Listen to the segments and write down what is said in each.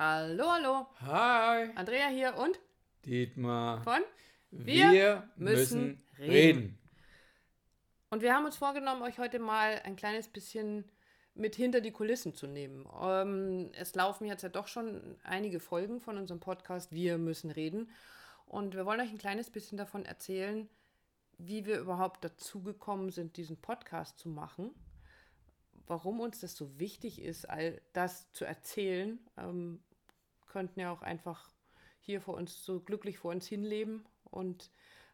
Hallo, hallo. Hi, Andrea hier und Dietmar. von Wir, müssen reden. Und wir haben uns vorgenommen, euch heute mal ein kleines bisschen mit hinter die Kulissen zu nehmen. Ähm, es laufen jetzt ja doch schon einige Folgen von unserem Podcast Wir müssen reden. Und wir wollen euch ein kleines bisschen davon erzählen, wie wir überhaupt dazu gekommen sind, diesen Podcast zu machen. Warum uns das so wichtig ist, all das zu erzählen. Ähm, könnten ja auch einfach hier vor uns so glücklich vor uns hinleben und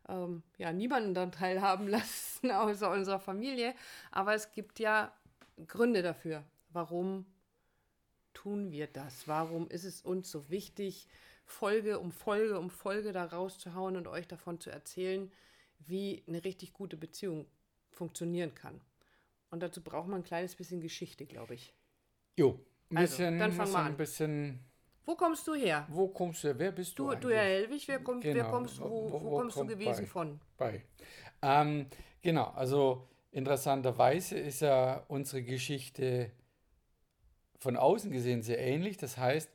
ähm, ja, niemanden daran teilhaben lassen, außer unserer Familie. Aber es gibt ja Gründe dafür. Warum tun wir das? Warum ist es uns so wichtig, Folge um Folge um Folge da rauszuhauen und euch davon zu erzählen, wie eine richtig gute Beziehung funktionieren kann? Und dazu braucht man ein kleines bisschen Geschichte, glaube ich. Jo, ein Also, bisschen, dann fang muss mal ein an. bisschen. Wo kommst du her? Wo kommst du? Wer bist du? Du, du? Herr Helwig, wer, kommt, wer Genau. kommst, wo, Wo- wo, wo kommst du kommt gewesen bei? von? bei. Ähm, genau, also interessanterweise ist ja unsere Geschichte von außen gesehen sehr ähnlich. Das heißt,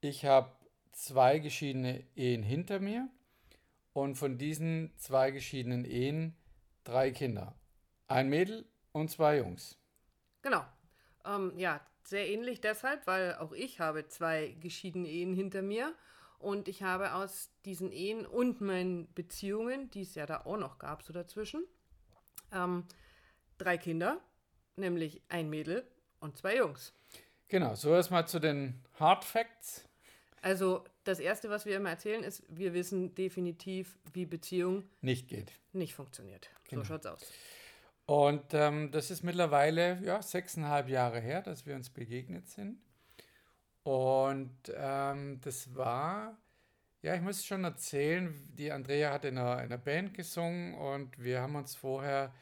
ich habe zwei geschiedene Ehen hinter mir und von diesen zwei geschiedenen Ehen drei Kinder. Ein Mädel und zwei Jungs. Genau. Ähm, ja, sehr ähnlich deshalb, weil auch ich habe zwei geschiedene Ehen hinter mir und ich habe aus diesen Ehen und meinen Beziehungen, die es ja da auch noch gab, so dazwischen, ähm, drei Kinder, nämlich ein Mädel und zwei Jungs. Genau, so erstmal zu den Hard Facts. Also das Erste, was wir immer erzählen, ist, wir wissen definitiv, wie Beziehung Nicht geht. nicht funktioniert. Genau. So schaut's aus. Und ähm, das ist mittlerweile ja, sechseinhalb Jahre her, dass wir uns begegnet sind. Und ähm, das war, ja, ich muss schon erzählen, die Andrea hat in einer, in einer Band gesungen und wir haben uns vorher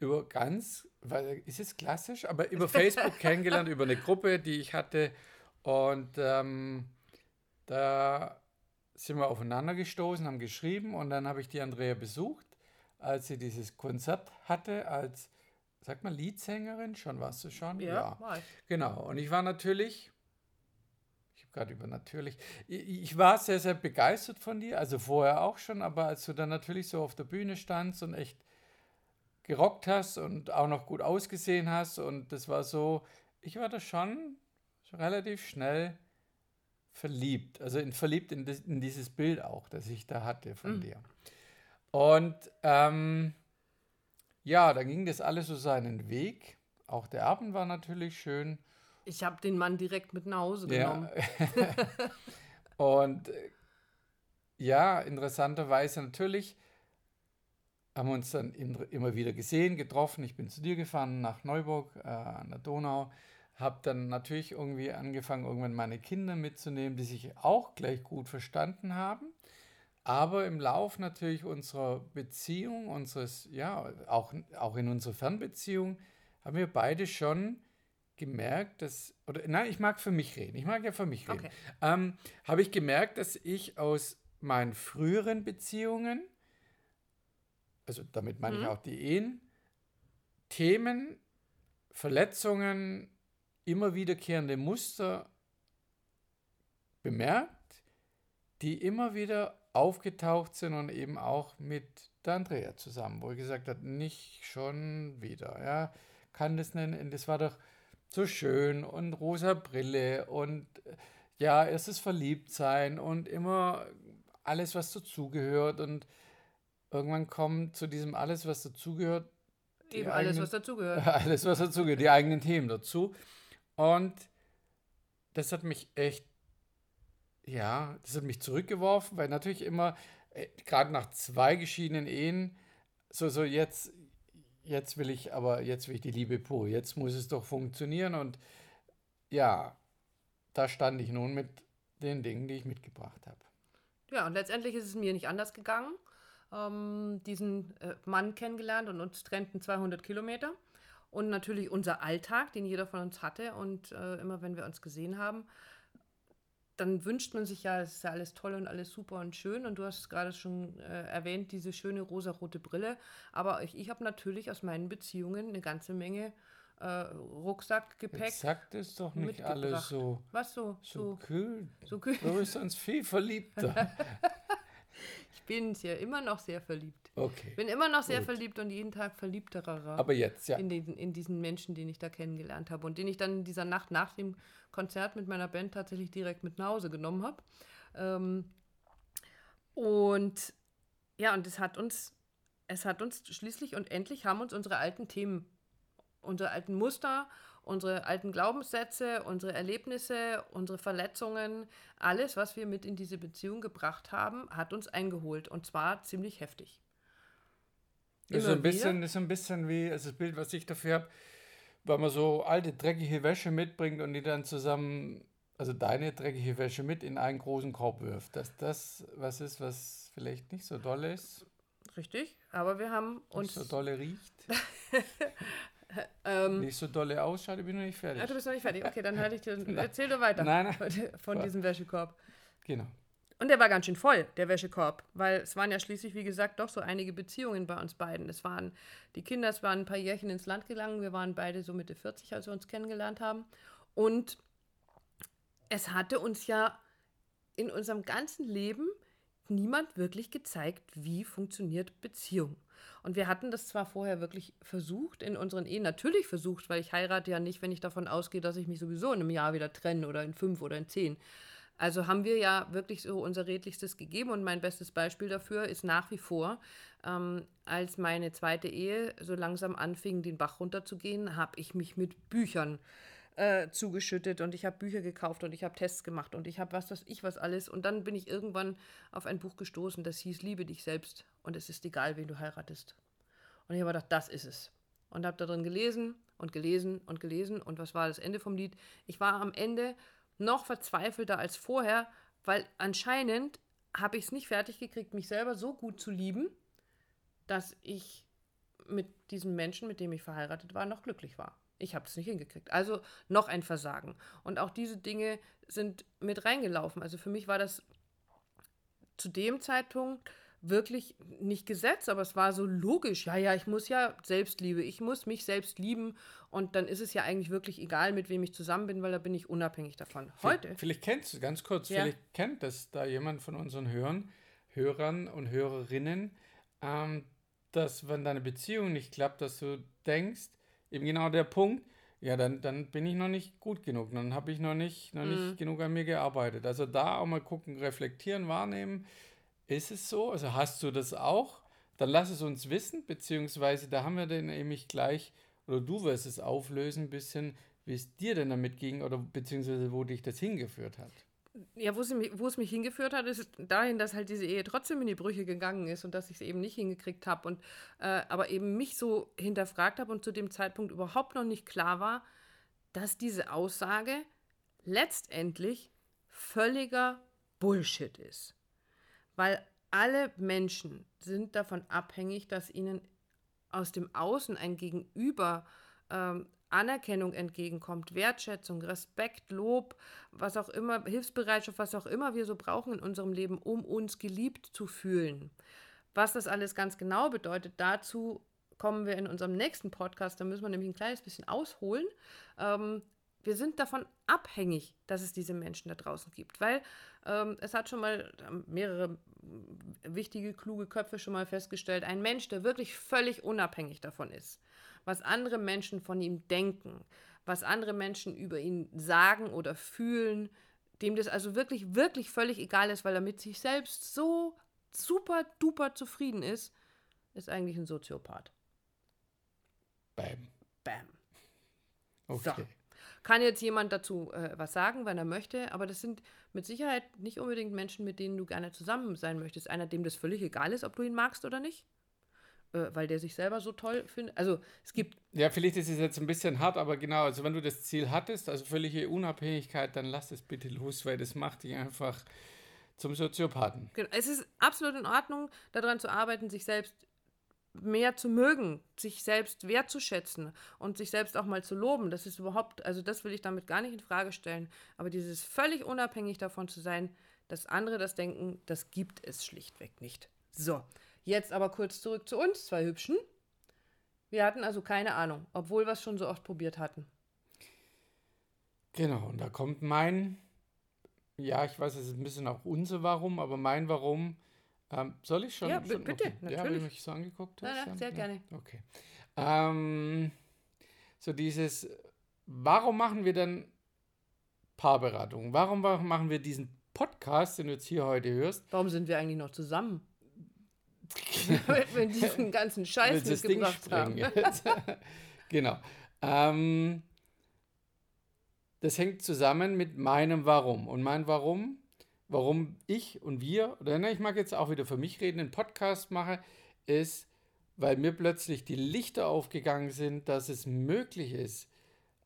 über ganz, weil, ist es klassisch, aber über Facebook kennengelernt, über eine Gruppe, die ich hatte. Und ähm, da sind wir aufeinander gestoßen, haben geschrieben und dann habe ich die Andrea besucht als sie dieses Konzert hatte, als, sag mal, Leadsängerin, schon warst du schon? war ich. Genau. Und ich war natürlich, ich habe gerade über natürlich, ich, ich war sehr, sehr begeistert von dir, also vorher auch schon, aber als du dann natürlich so auf der Bühne standst und echt gerockt hast und auch noch gut ausgesehen hast und das war so, ich war da schon relativ schnell verliebt, also in, verliebt in, in dieses Bild auch, das ich da hatte von Mhm. dir. Und ähm, ja, dann ging das alles so seinen Weg. Auch der Abend war natürlich schön. Ich habe den Mann direkt mit nach Hause Ja. genommen. Und äh, ja, interessanterweise natürlich haben wir uns dann immer wieder gesehen, getroffen. Ich bin zu dir gefahren nach Neuburg äh, an der Donau. Habe dann natürlich irgendwie angefangen, irgendwann meine Kinder mitzunehmen, die sich auch gleich gut verstanden haben. Aber im Lauf natürlich unserer Beziehung, unseres, ja, auch, auch in unserer Fernbeziehung, haben wir beide schon gemerkt, dass, oder nein, ich mag für mich reden, ich mag ja für mich reden, Okay. ähm, habe ich gemerkt, dass ich aus meinen früheren Beziehungen, also damit meine ich Mhm. auch die Ehen, Themen, Verletzungen, immer wiederkehrende Muster bemerkt, die immer wieder aufgetaucht sind und eben auch mit der Andrea zusammen, wo ich gesagt habe, nicht schon wieder, ja, kann das nennen, das war doch so schön und rosa Brille und ja, erstes Verliebtsein und immer alles, was dazugehört und irgendwann kommt zu diesem alles, was dazugehört, Eben alles, eigenen- was dazugehört. alles, was dazugehört, die eigenen Themen dazu. Und das hat mich echt, ja, das hat mich zurückgeworfen, weil natürlich immer, äh, gerade nach zwei geschiedenen Ehen, so, so jetzt, jetzt will ich, aber jetzt will ich die Liebe pur, jetzt muss es doch funktionieren und ja, da stand ich nun mit den Dingen, die ich mitgebracht habe. Ja, und letztendlich ist es mir nicht anders gegangen. Ähm, diesen äh, Mann kennengelernt und uns trennten 200 Kilometer. Und natürlich unser Alltag, den jeder von uns hatte. Und äh, immer wenn wir uns gesehen haben, dann wünscht man sich ja, es ist ja alles toll und alles super und schön. Und du hast es gerade schon äh, erwähnt, diese schöne rosarote Brille. Aber ich, ich habe natürlich aus meinen Beziehungen eine ganze Menge äh, Rucksackgepäck. Jetzt sagt es doch nicht alles so, Was so? so So, kühl. so kühl. Du bist sonst viel verliebter. Ich bin ja immer noch sehr verliebt. Okay. Bin immer noch sehr Gut. verliebt und jeden Tag verliebterer. Aber jetzt, ja. in, den, in diesen Menschen, den ich da kennengelernt habe und den ich dann in dieser Nacht nach dem Konzert mit meiner Band tatsächlich direkt mit nach Hause genommen habe. Ähm, und ja, und es hat uns, es hat uns schließlich und endlich haben uns unsere alten Themen, unsere alten Muster, unsere alten Glaubenssätze, unsere Erlebnisse, unsere Verletzungen, alles, was wir mit in diese Beziehung gebracht haben, hat uns eingeholt und zwar ziemlich heftig. Das ist, so ein bisschen, ist so ein bisschen wie also das Bild, was ich dafür habe, weil man so alte, dreckige Wäsche mitbringt und die dann zusammen, also deine dreckige Wäsche mit in einen großen Korb wirft. Dass das was ist, was vielleicht nicht so doll ist, Richtig, aber wir haben nicht uns so dolle riecht, ähm, nicht so dolle ausschaut, ich bin noch nicht fertig. Ah, du bist noch nicht fertig. Okay, dann halte ich dir. Erzähl du weiter Nein, nein, von diesem Wäschekorb. genau. Und der war ganz schön voll, der Wäschekorb, weil es waren ja schließlich, wie gesagt, doch so einige Beziehungen bei uns beiden. Es waren die Kinder, es waren ein paar Jährchen ins Land gegangen. Wir waren beide so Mitte 40, als wir uns kennengelernt haben. Und es hatte uns ja in unserem ganzen Leben niemand wirklich gezeigt, wie funktioniert Beziehung. Und wir hatten das zwar vorher wirklich versucht in unseren Ehen, natürlich versucht, weil ich heirate ja nicht, wenn ich davon ausgehe, dass ich mich sowieso in einem Jahr wieder trenne oder in fünf oder in zehn. Also haben wir ja wirklich so unser Redlichstes gegeben und mein bestes Beispiel dafür ist nach wie vor, ähm, als meine zweite Ehe so langsam anfing, den Bach runterzugehen, habe ich mich mit Büchern äh, zugeschüttet und ich habe Bücher gekauft und ich habe Tests gemacht und ich habe was, das ich was alles. Und dann bin ich irgendwann auf ein Buch gestoßen, das hieß Liebe dich selbst und es ist egal, wen du heiratest. Und ich habe gedacht, das ist es. Und habe da drin gelesen und gelesen und gelesen. Und was war das Ende vom Lied? Ich war am Ende noch verzweifelter als vorher, weil anscheinend habe ich es nicht fertig gekriegt, mich selber so gut zu lieben, dass ich mit diesem Menschen, mit dem ich verheiratet war, noch glücklich war. Ich habe es nicht hingekriegt. Also noch ein Versagen. Und auch diese Dinge sind mit reingelaufen. Also für mich war das zu dem Zeitpunkt wirklich nicht Gesetz, aber es war so logisch. Ja, ja, ich muss ja Selbstliebe, ich muss mich selbst lieben und dann ist es ja eigentlich wirklich egal, mit wem ich zusammen bin, weil da bin ich unabhängig davon. Heute. Vielleicht, vielleicht kennst du, ganz kurz, Ja. vielleicht kennt das da jemand von unseren Hörern, Hörern und Hörerinnen, ähm, dass wenn deine Beziehung nicht klappt, dass du denkst, eben genau der Punkt, ja, dann, dann bin ich noch nicht gut genug, dann habe ich noch nicht, noch Mhm. nicht genug an mir gearbeitet. Also da auch mal gucken, reflektieren, wahrnehmen. Ist es so? Also hast du das auch? Dann lass es uns wissen, beziehungsweise da haben wir dann nämlich gleich, oder du wirst es auflösen, ein bisschen, wie es dir denn damit ging oder beziehungsweise wo dich das hingeführt hat. Ja, wo, sie, wo es mich hingeführt hat, ist dahin, dass halt diese Ehe trotzdem in die Brüche gegangen ist und dass ich es eben nicht hingekriegt habe und äh, aber eben mich so hinterfragt habe und zu dem Zeitpunkt überhaupt noch nicht klar war, dass diese Aussage letztendlich völliger Bullshit ist. Weil alle Menschen sind davon abhängig, dass ihnen aus dem Außen ein Gegenüber ähm, Anerkennung entgegenkommt, Wertschätzung, Respekt, Lob, was auch immer, Hilfsbereitschaft, was auch immer wir so brauchen in unserem Leben, um uns geliebt zu fühlen. Was das alles ganz genau bedeutet, dazu kommen wir in unserem nächsten Podcast. Da müssen wir nämlich ein kleines bisschen ausholen. Ähm, wir sind davon abhängig, dass es diese Menschen da draußen gibt, weil ähm, es hat schon mal mehrere wichtige, kluge Köpfe schon mal festgestellt, ein Mensch, der wirklich völlig unabhängig davon ist, was andere Menschen von ihm denken, was andere Menschen über ihn sagen oder fühlen, dem das also wirklich, wirklich völlig egal ist, weil er mit sich selbst so super duper zufrieden ist, ist eigentlich ein Soziopath. Bam. Bam. Okay. Kann jetzt jemand dazu äh, was sagen, wenn er möchte, aber das sind mit Sicherheit nicht unbedingt Menschen, mit denen du gerne zusammen sein möchtest. Einer, dem das völlig egal ist, ob du ihn magst oder nicht, weil der sich selber so toll findet. Also es gibt, Ja, vielleicht ist es jetzt ein bisschen hart, aber genau, also wenn du das Ziel hattest, also völlige Unabhängigkeit, dann lass es bitte los, weil das macht dich einfach zum Soziopathen. genau, es ist absolut in Ordnung, daran zu arbeiten, sich selbst mehr zu mögen, sich selbst wertzuschätzen und sich selbst auch mal zu loben. Das ist überhaupt, also das will ich damit gar nicht in Frage stellen. Aber dieses völlig unabhängig davon zu sein, dass andere das denken, das gibt es schlichtweg nicht. So, jetzt aber kurz zurück zu uns, zwei Hübschen. Wir hatten also keine Ahnung, obwohl wir es schon so oft probiert hatten. Genau, und da kommt mein, ja, ich weiß, es ist ein bisschen auch unser Warum, aber mein Warum. Ähm, soll ich schon? Ja, schon, bitte, okay. natürlich. Ja, weil du mich so angeguckt hast. Nein, nein, sehr ja. gerne. Okay. Ähm, so dieses, warum machen wir denn Paarberatung? Warum machen wir diesen Podcast, den du jetzt hier heute hörst? Warum sind wir eigentlich noch zusammen? Weil wir diesen ganzen Scheiß mitgebracht haben. genau. Ähm, das hängt zusammen mit meinem Warum. Und mein Warum, warum ich und wir, oder ne, ich mag jetzt auch wieder für mich reden, einen Podcast mache, ist, weil mir plötzlich die Lichter aufgegangen sind, dass es möglich ist,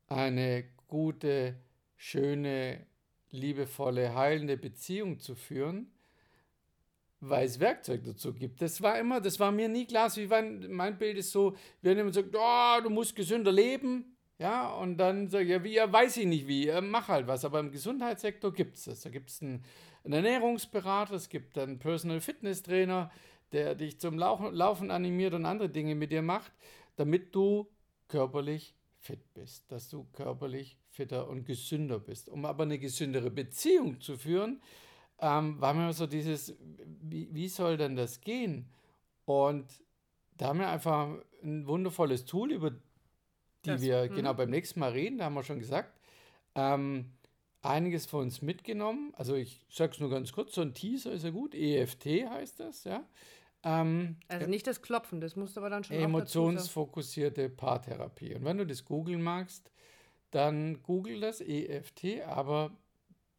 eine gute, schöne, liebevolle, heilende Beziehung zu führen, weil es Werkzeug dazu gibt. Das war immer, das war mir nie klar. Wie mein, mein Bild ist so, haben immer gesagt, oh, du musst gesünder leben. Ja, und dann sage ich, ja, wie, ja, weiß ich nicht wie, mach halt was. Aber im Gesundheitssektor gibt es das. Da gibt es einen, einen Ernährungsberater, es gibt einen Personal Fitness Trainer, der dich zum Laufen animiert und andere Dinge mit dir macht, damit du körperlich fit bist, dass du körperlich fitter und gesünder bist. Um aber eine gesündere Beziehung zu führen, ähm, war mir so dieses, wie, wie soll denn das gehen? Und da haben wir einfach ein wundervolles Tool, über die Das- wir mhm. genau beim nächsten Mal reden, da haben wir schon gesagt. Ähm, einiges von uns mitgenommen. Also ich sage es nur ganz kurz, so ein Teaser ist ja gut. EFT heißt das, ja. Ähm, Also nicht das Klopfen, das musst du aber dann schon. Emotionsfokussierte Paartherapie. Und wenn du das googeln magst, dann google das EFT, aber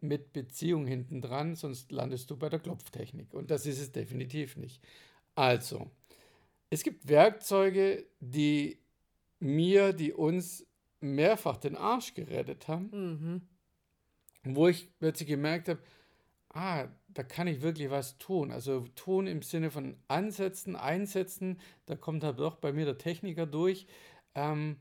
mit Beziehung hinten dran, sonst landest du bei der Klopftechnik. Und das ist es definitiv nicht. Also, es gibt Werkzeuge, die mir, die uns mehrfach den Arsch gerettet haben Mhm. wo ich plötzlich gemerkt habe, ah, da kann ich wirklich was tun. Also tun im Sinne von ansetzen, einsetzen, da kommt halt doch bei mir der Techniker durch, ähm,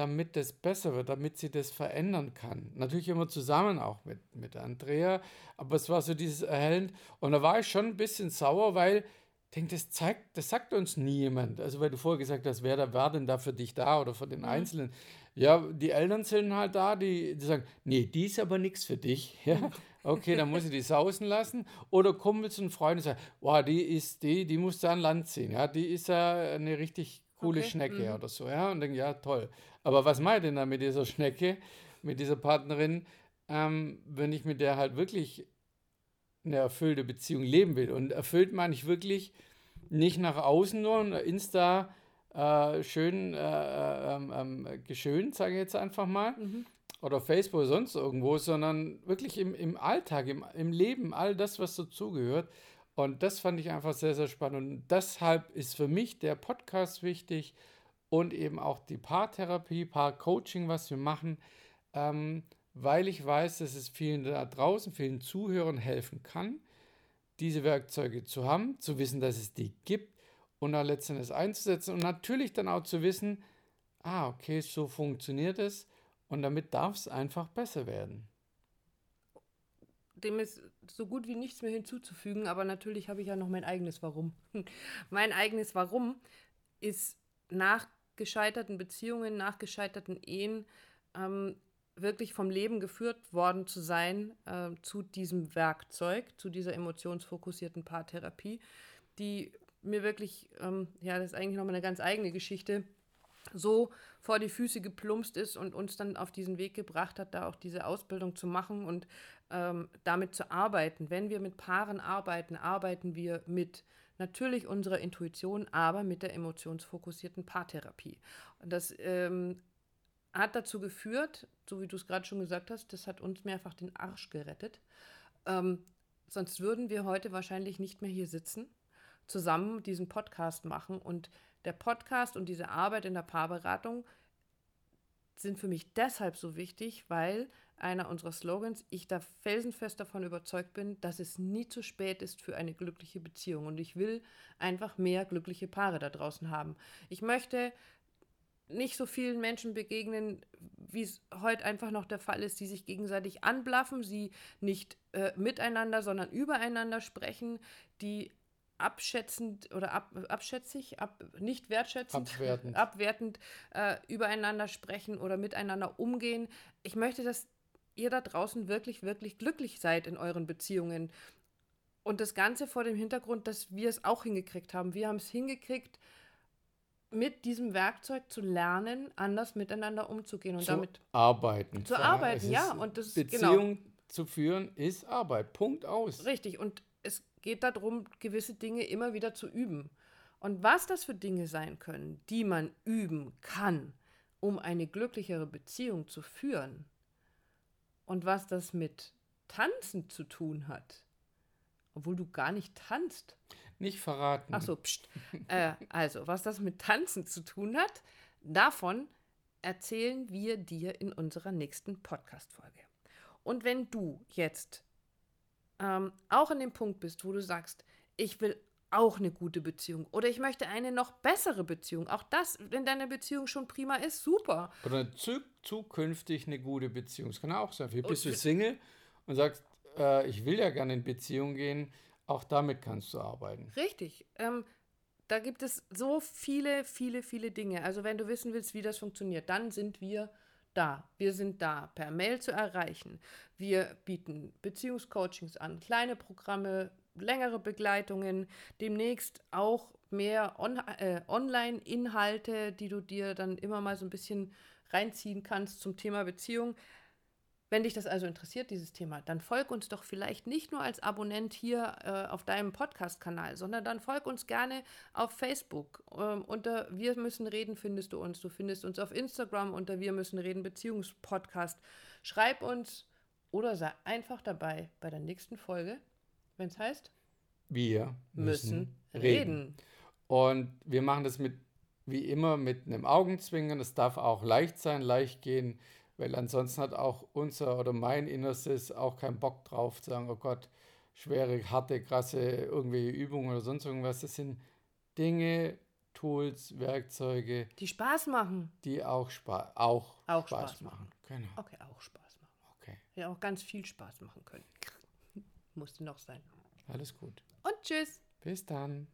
damit das besser wird, damit sie das verändern kann. Natürlich immer zusammen auch mit, mit Andrea, aber es war so dieses erhellend. Und da war ich schon ein bisschen sauer, weil ich denke, das zeigt, das sagt uns nie jemand. Also weil du vorher gesagt hast, wer da war denn da für dich da oder für den Einzelnen. Ja, die Eltern sind halt da, die, die sagen, nee, die ist aber nichts für dich. Ja, okay, dann muss ich die sausen lassen. Oder Kumpels und Freunde sagen, wow, die ist, die, die muss da an Land ziehen. Ja, die ist ja eine richtig coole Okay, Schnecke mhm. oder so. Ja, und denke, ja, toll. Aber was mache ich denn da mit dieser Schnecke, mit dieser Partnerin, ähm, wenn ich mit der halt wirklich eine erfüllte Beziehung leben will? Und erfüllt meine ich wirklich nicht nach außen nur ein Insta äh, schön äh, ähm, ähm, geschönt, sage ich jetzt einfach mal, Mhm. oder Facebook oder sonst irgendwo, sondern wirklich im, im Alltag, im, im Leben, all das, was dazugehört. Und das fand ich einfach sehr, sehr spannend. Und deshalb ist für mich der Podcast wichtig und eben auch die Paartherapie, Paarcoaching, was wir machen, ähm, weil ich weiß, dass es vielen da draußen, vielen Zuhörern helfen kann, diese Werkzeuge zu haben, zu wissen, dass es die gibt und dann letztendlich einzusetzen und natürlich dann auch zu wissen, ah, okay, so funktioniert es und damit darf es einfach besser werden. Dem ist so gut wie nichts mehr hinzuzufügen, aber natürlich habe ich ja noch mein eigenes Warum. mein eigenes Warum ist nach gescheiterten Beziehungen, nach gescheiterten Ehen ähm, wirklich vom Leben geführt worden zu sein äh, zu diesem Werkzeug, zu dieser emotionsfokussierten Paartherapie, die mir wirklich, ähm, ja, das ist eigentlich nochmal eine ganz eigene Geschichte, so vor die Füße geplumpst ist und uns dann auf diesen Weg gebracht hat, da auch diese Ausbildung zu machen und ähm, damit zu arbeiten. Wenn wir mit Paaren arbeiten, arbeiten wir mit natürlich unserer Intuition, aber mit der emotionsfokussierten Paartherapie. Und das ähm, hat dazu geführt, so wie du es gerade schon gesagt hast, das hat uns mehrfach den Arsch gerettet. Ähm, sonst würden wir heute wahrscheinlich nicht mehr hier sitzen, zusammen diesen Podcast machen. Und der Podcast und diese Arbeit in der Paarberatung sind für mich deshalb so wichtig, weil einer unserer Slogans, ich da felsenfest davon überzeugt bin, dass es nie zu spät ist für eine glückliche Beziehung. Und ich will einfach mehr glückliche Paare da draußen haben. Ich möchte nicht so vielen Menschen begegnen, wie es heute einfach noch der Fall ist, die sich gegenseitig anblaffen, sie nicht äh, miteinander, sondern übereinander sprechen, die abschätzend oder ab, abschätzig, ab, nicht wertschätzend, Abwertend. abwertend äh, übereinander sprechen oder miteinander umgehen. Ich möchte, dass ihr da draußen wirklich, wirklich glücklich seid in euren Beziehungen. Und das Ganze vor dem Hintergrund, dass wir es auch hingekriegt haben. Wir haben es hingekriegt, mit diesem Werkzeug zu lernen, anders miteinander umzugehen und zu damit arbeiten. zu arbeiten, ja. Und das Beziehung zu führen ist Arbeit. Punkt aus. Richtig, und es geht darum, gewisse Dinge immer wieder zu üben. Und was das für Dinge sein können, die man üben kann, um eine glücklichere Beziehung zu führen, und was das mit Tanzen zu tun hat, obwohl du gar nicht tanzt. Nicht verraten. Ach so, pst. äh, also, was das mit Tanzen zu tun hat, davon erzählen wir dir in unserer nächsten Podcast-Folge. Und wenn du jetzt ähm, auch an dem Punkt bist, wo du sagst, ich will auch eine gute Beziehung oder ich möchte eine noch bessere Beziehung, auch das, wenn deine Beziehung schon prima ist, super. Oder zu, zukünftig eine gute Beziehung. Das kann auch sein. Vielleicht bist du Single und sagst, äh, ich will ja gerne in Beziehung gehen. Auch damit kannst du arbeiten. Richtig. Ähm, da gibt es so viele, viele, viele Dinge. Also wenn du wissen willst, wie das funktioniert, dann sind wir da. Wir sind da, per Mail zu erreichen. Wir bieten Beziehungscoachings an, kleine Programme, längere Begleitungen, demnächst auch mehr on äh, Online-Inhalte, die du dir dann immer mal so ein bisschen reinziehen kannst zum Thema Beziehung. Wenn dich das also interessiert, dieses Thema, dann folg uns doch vielleicht nicht nur als Abonnent hier äh, auf deinem Podcast-Kanal, sondern dann folg uns gerne auf Facebook. Ähm, unter Wir müssen reden findest du uns. Du findest uns auf Instagram unter Wir müssen reden Beziehungspodcast. Schreib uns oder sei einfach dabei bei der nächsten Folge, wenn es heißt, Wir müssen reden. Und wir machen das mit, wie immer, mit einem Augenzwinkern. Es darf auch leicht sein, leicht gehen, weil ansonsten hat auch unser oder mein Innerstes auch keinen Bock drauf zu sagen, oh Gott, schwere, harte, krasse irgendwelche Übungen oder sonst irgendwas. Das sind Dinge, Tools, Werkzeuge, Die Spaß machen. die auch, Spa auch, Auch Spaß, Spaß machen. Genau. Okay, auch Spaß machen. Okay, Ja, auch ganz viel Spaß machen können. Musste noch sein. alles gut. Und tschüss. Bis dann.